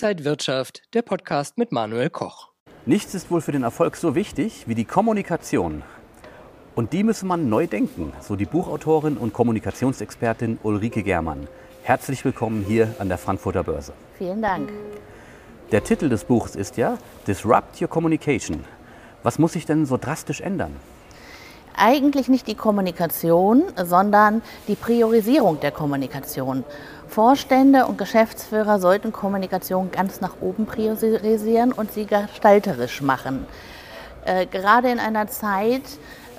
Inside Wirtschaft, der Podcast mit Manuel Koch. Nichts ist wohl für den Erfolg so wichtig wie die Kommunikation. Und die müsse man neu denken, so die Buchautorin und Kommunikationsexpertin Ulrike Germann. Herzlich willkommen hier an der Frankfurter Börse. Vielen Dank. Der Titel des Buchs ist ja Disrupt Your Communication. Was muss sich denn so drastisch ändern? Eigentlich nicht die Kommunikation, sondern die Priorisierung der Kommunikation. Vorstände und Geschäftsführer sollten Kommunikation ganz nach oben priorisieren und sie gestalterisch machen. Äh, gerade in einer Zeit,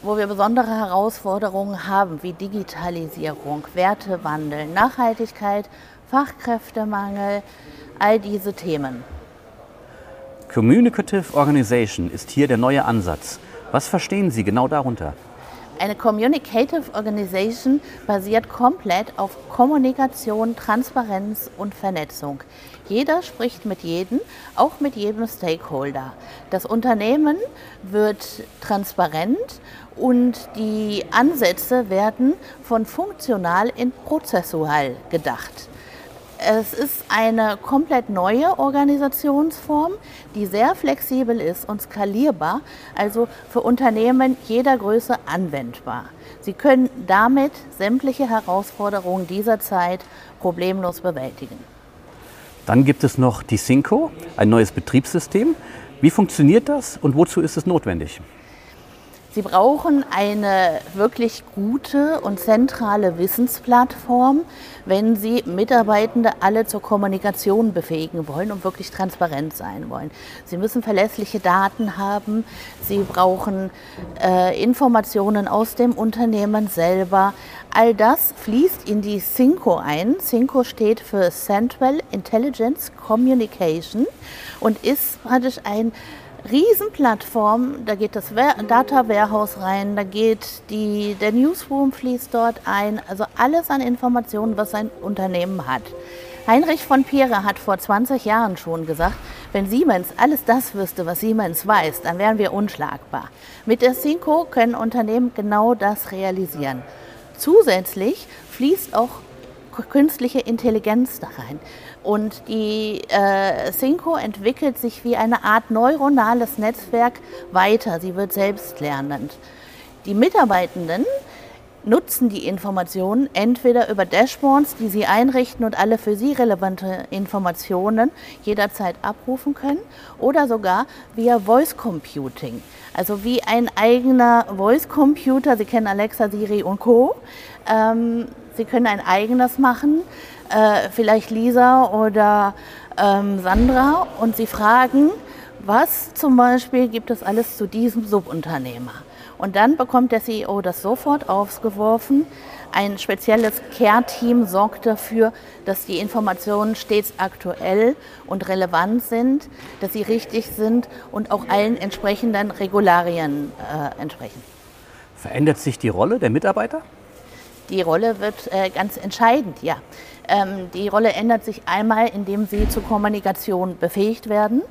wo wir besondere Herausforderungen haben, wie Digitalisierung, Wertewandel, Nachhaltigkeit, Fachkräftemangel, all diese Themen. Communicative Organization ist hier der neue Ansatz. Was verstehen Sie genau darunter? Eine Communicative Organization basiert komplett auf Kommunikation, Transparenz und Vernetzung. Jeder spricht mit jedem, auch mit jedem Stakeholder. Das Unternehmen wird transparent und die Ansätze werden von funktional in prozessual gedacht. Es ist eine komplett neue Organisationsform, die sehr flexibel ist und skalierbar, also für Unternehmen jeder Größe anwendbar. Sie können damit sämtliche Herausforderungen dieser Zeit problemlos bewältigen. Dann gibt es noch die Synco, ein neues Betriebssystem. Wie funktioniert das und wozu ist es notwendig? Sie brauchen eine wirklich gute und zentrale Wissensplattform, wenn Sie Mitarbeitende alle zur Kommunikation befähigen wollen und wirklich transparent sein wollen. Sie müssen verlässliche Daten haben. Sie brauchen äh, Informationen aus dem Unternehmen selber. All das fließt in die Synco ein. Synco steht für Central Intelligence Communication und ist praktisch ein Riesenplattform, da geht das Data Warehouse rein, da geht die, der Newsroom fließt dort ein, also alles an Informationen, was ein Unternehmen hat. Heinrich von Peere hat vor 20 Jahren schon gesagt, wenn Siemens alles das wüsste, was Siemens weiß, dann wären wir unschlagbar. Mit der Synco können Unternehmen genau das realisieren. Zusätzlich fließt auch künstliche Intelligenz da rein. Und die äh, Synco entwickelt sich wie eine Art neuronales Netzwerk weiter. Sie wird selbstlernend. Die Mitarbeitenden nutzen die Informationen entweder über Dashboards, die sie einrichten und alle für sie relevante Informationen jederzeit abrufen können, oder sogar via Voice Computing. Also wie ein eigener Voice Computer, Sie kennen Alexa, Siri und Co. Ähm, sie können ein eigenes machen, äh, vielleicht Lisa oder ähm, Sandra, und Sie fragen, was zum Beispiel gibt es alles zu diesem Subunternehmer? Und dann bekommt der CEO das sofort aufgeworfen. Ein spezielles Care-Team sorgt dafür, dass die Informationen stets aktuell und relevant sind, dass sie richtig sind und auch allen entsprechenden Regularien äh, entsprechen. Verändert sich die Rolle der Mitarbeiter? Die Rolle wird äh, ganz entscheidend, ja. Ähm, die Rolle ändert sich einmal, indem sie zur Kommunikation befähigt werden.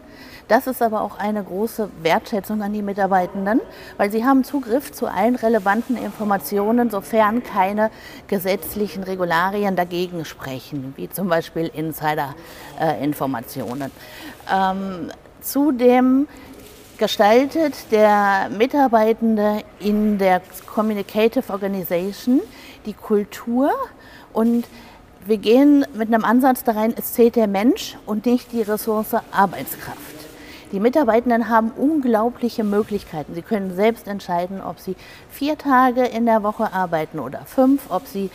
Das ist aber auch eine große Wertschätzung an die Mitarbeitenden, weil sie haben Zugriff zu allen relevanten Informationen, sofern keine gesetzlichen Regularien dagegen sprechen, wie zum Beispiel Insider-Informationen. Ähm, zudem gestaltet der Mitarbeitende in der Communicative Organization die Kultur und wir gehen mit einem Ansatz da rein, es zählt der Mensch und nicht die Ressource Arbeitskraft. Die Mitarbeitenden haben unglaubliche Möglichkeiten. Sie können selbst entscheiden, ob sie vier Tage in der Woche arbeiten oder fünf, ob sie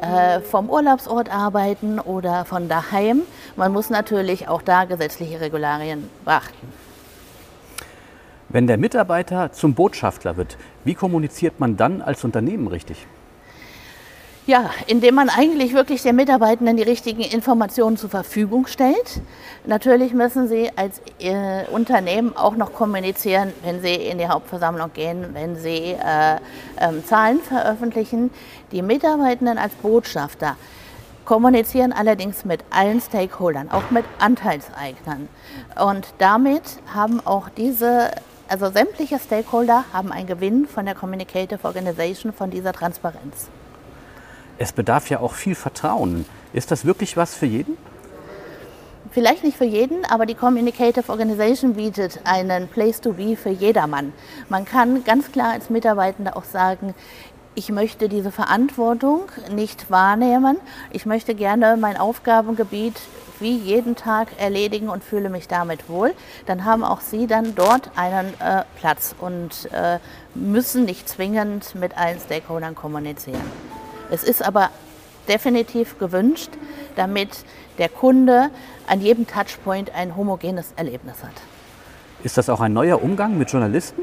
äh, vom Urlaubsort arbeiten oder von daheim. Man muss natürlich auch da gesetzliche Regularien beachten. Wenn der Mitarbeiter zum Botschafter wird, wie kommuniziert man dann als Unternehmen richtig? Ja, indem man eigentlich wirklich den Mitarbeitenden die richtigen Informationen zur Verfügung stellt. Natürlich müssen sie als äh, Unternehmen auch noch kommunizieren, wenn sie in die Hauptversammlung gehen, wenn sie äh, äh, Zahlen veröffentlichen. Die Mitarbeitenden als Botschafter kommunizieren allerdings mit allen Stakeholdern, auch mit Anteilseignern. Und damit haben auch diese also sämtliche Stakeholder haben einen Gewinn von der Communicative Organization, von dieser Transparenz. Es bedarf ja auch viel Vertrauen. Ist das wirklich was für jeden? Vielleicht nicht für jeden, aber die Communicative Organization bietet einen Place to be für jedermann. Man kann ganz klar als Mitarbeitender auch sagen, ich möchte diese Verantwortung nicht wahrnehmen. Ich möchte gerne mein Aufgabengebiet wie jeden Tag erledigen und fühle mich damit wohl. Dann haben auch Sie dann dort einen äh, Platz und äh, müssen nicht zwingend mit allen Stakeholdern kommunizieren. Es ist aber definitiv gewünscht, damit der Kunde an jedem Touchpoint ein homogenes Erlebnis hat. Ist das auch ein neuer Umgang mit Journalisten?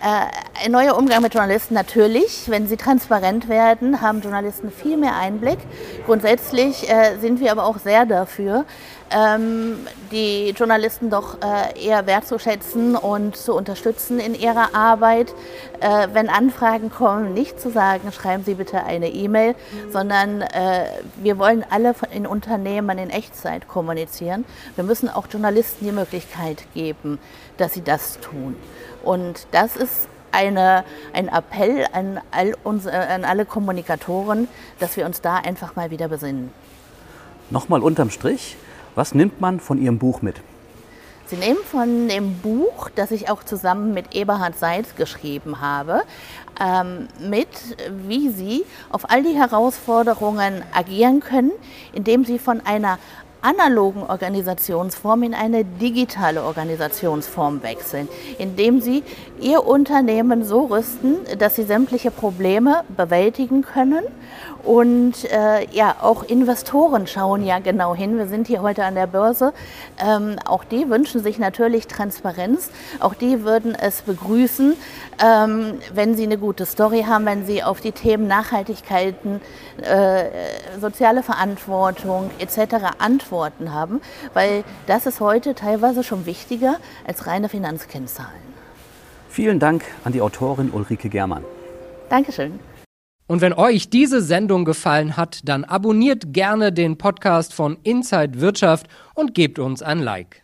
Äh, ein neuer Umgang mit Journalisten natürlich. Wenn sie transparent werden, haben Journalisten viel mehr Einblick. Grundsätzlich äh, sind wir aber auch sehr dafür, ähm, die Journalisten doch äh, eher wertzuschätzen und zu unterstützen in ihrer Arbeit. Äh, wenn Anfragen kommen, nicht zu sagen, schreiben Sie bitte eine E-Mail, sondern äh, wir wollen alle in Unternehmen in Echtzeit kommunizieren. Wir müssen auch Journalisten die Möglichkeit geben, dass sie das tun. Und das ist eine, ein Appell an, all unsere, an alle Kommunikatoren, dass wir uns da einfach mal wieder besinnen. Nochmal unterm Strich, was nimmt man von Ihrem Buch mit? Sie nehmen von dem Buch, das ich auch zusammen mit Eberhard Seitz geschrieben habe, ähm, mit, wie Sie auf all die Herausforderungen agieren können, indem Sie von einer analogen Organisationsform in eine digitale Organisationsform wechseln, indem sie ihr Unternehmen so rüsten, dass sie sämtliche Probleme bewältigen können. Und äh, ja, auch Investoren schauen ja genau hin. Wir sind hier heute an der Börse. Ähm, auch die wünschen sich natürlich Transparenz. Auch die würden es begrüßen, ähm, wenn sie eine gute Story haben, wenn sie auf die Themen Nachhaltigkeiten, äh, soziale Verantwortung etc. antworten Antworten haben, weil das ist heute teilweise schon wichtiger als reine Finanzkennzahlen. Vielen Dank an die Autorin Ulrike Germann. Dankeschön. Und wenn euch diese Sendung gefallen hat, dann abonniert gerne den Podcast von Inside Wirtschaft und gebt uns ein Like.